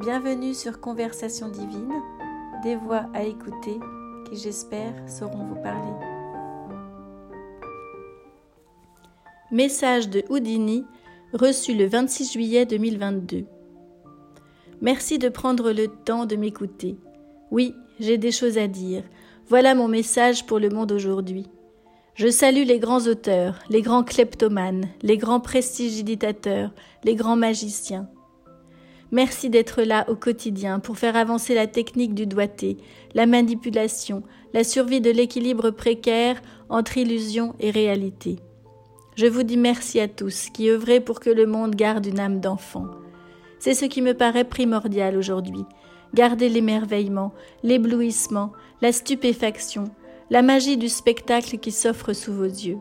Bienvenue sur Conversation divine, des voix à écouter qui j'espère sauront vous parler. Message de Houdini reçu le 26 juillet 2022. Merci de prendre le temps de m'écouter. Oui, j'ai des choses à dire. Voilà mon message pour le monde aujourd'hui. Je salue les grands auteurs, les grands kleptomanes, les grands prestigitateurs, les grands magiciens. Merci d'être là au quotidien pour faire avancer la technique du doigté, la manipulation, la survie de l'équilibre précaire entre illusion et réalité. Je vous dis merci à tous qui œuvrez pour que le monde garde une âme d'enfant. C'est ce qui me paraît primordial aujourd'hui. Garder l'émerveillement, l'éblouissement, la stupéfaction, la magie du spectacle qui s'offre sous vos yeux.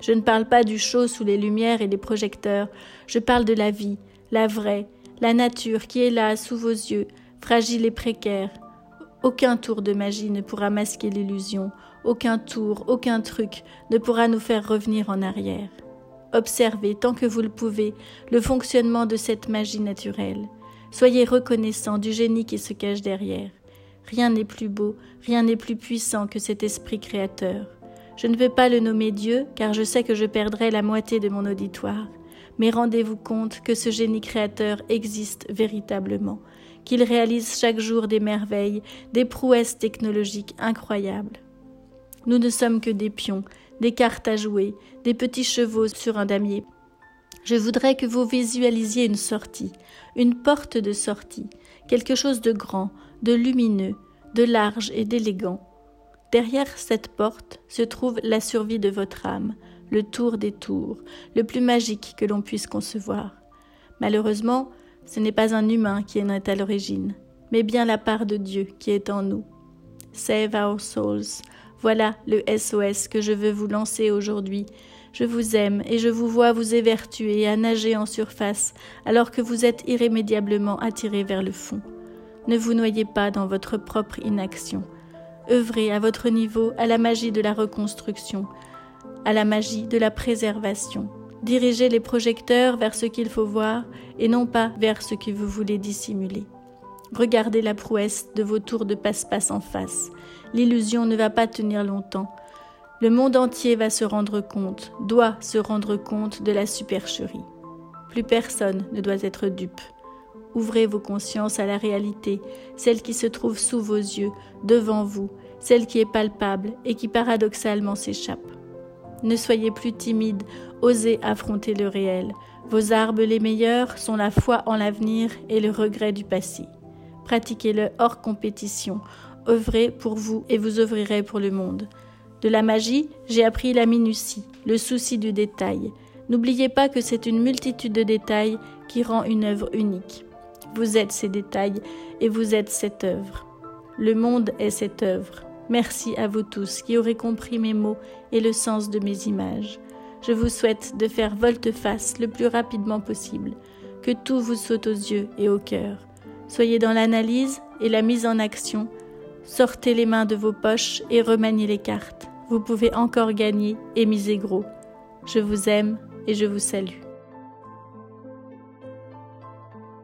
Je ne parle pas du show sous les lumières et les projecteurs, je parle de la vie, la vraie, la nature qui est là sous vos yeux, fragile et précaire. Aucun tour de magie ne pourra masquer l'illusion, aucun tour, aucun truc ne pourra nous faire revenir en arrière. Observez, tant que vous le pouvez, le fonctionnement de cette magie naturelle. Soyez reconnaissant du génie qui se cache derrière. Rien n'est plus beau, rien n'est plus puissant que cet esprit créateur. Je ne veux pas le nommer Dieu, car je sais que je perdrai la moitié de mon auditoire mais rendez-vous compte que ce génie créateur existe véritablement, qu'il réalise chaque jour des merveilles, des prouesses technologiques incroyables. Nous ne sommes que des pions, des cartes à jouer, des petits chevaux sur un damier. Je voudrais que vous visualisiez une sortie, une porte de sortie, quelque chose de grand, de lumineux, de large et d'élégant. Derrière cette porte se trouve la survie de votre âme, le tour des tours, le plus magique que l'on puisse concevoir. Malheureusement, ce n'est pas un humain qui en est à l'origine, mais bien la part de Dieu qui est en nous. Save our souls. Voilà le SOS que je veux vous lancer aujourd'hui. Je vous aime et je vous vois vous évertuer à nager en surface alors que vous êtes irrémédiablement attiré vers le fond. Ne vous noyez pas dans votre propre inaction. Œuvrez à votre niveau à la magie de la reconstruction, à la magie de la préservation. Dirigez les projecteurs vers ce qu'il faut voir et non pas vers ce que vous voulez dissimuler. Regardez la prouesse de vos tours de passe-passe en face. L'illusion ne va pas tenir longtemps. Le monde entier va se rendre compte, doit se rendre compte de la supercherie. Plus personne ne doit être dupe. Ouvrez vos consciences à la réalité, celle qui se trouve sous vos yeux, devant vous, celle qui est palpable et qui paradoxalement s'échappe. Ne soyez plus timide, osez affronter le réel. Vos armes les meilleurs sont la foi en l'avenir et le regret du passé. Pratiquez-le hors compétition, œuvrez pour vous et vous œuvrerez pour le monde. De la magie, j'ai appris la minutie, le souci du détail. N'oubliez pas que c'est une multitude de détails qui rend une œuvre unique. Vous êtes ces détails et vous êtes cette œuvre. Le monde est cette œuvre. Merci à vous tous qui aurez compris mes mots et le sens de mes images. Je vous souhaite de faire volte-face le plus rapidement possible, que tout vous saute aux yeux et au cœur. Soyez dans l'analyse et la mise en action. Sortez les mains de vos poches et remaniez les cartes. Vous pouvez encore gagner et miser gros. Je vous aime et je vous salue.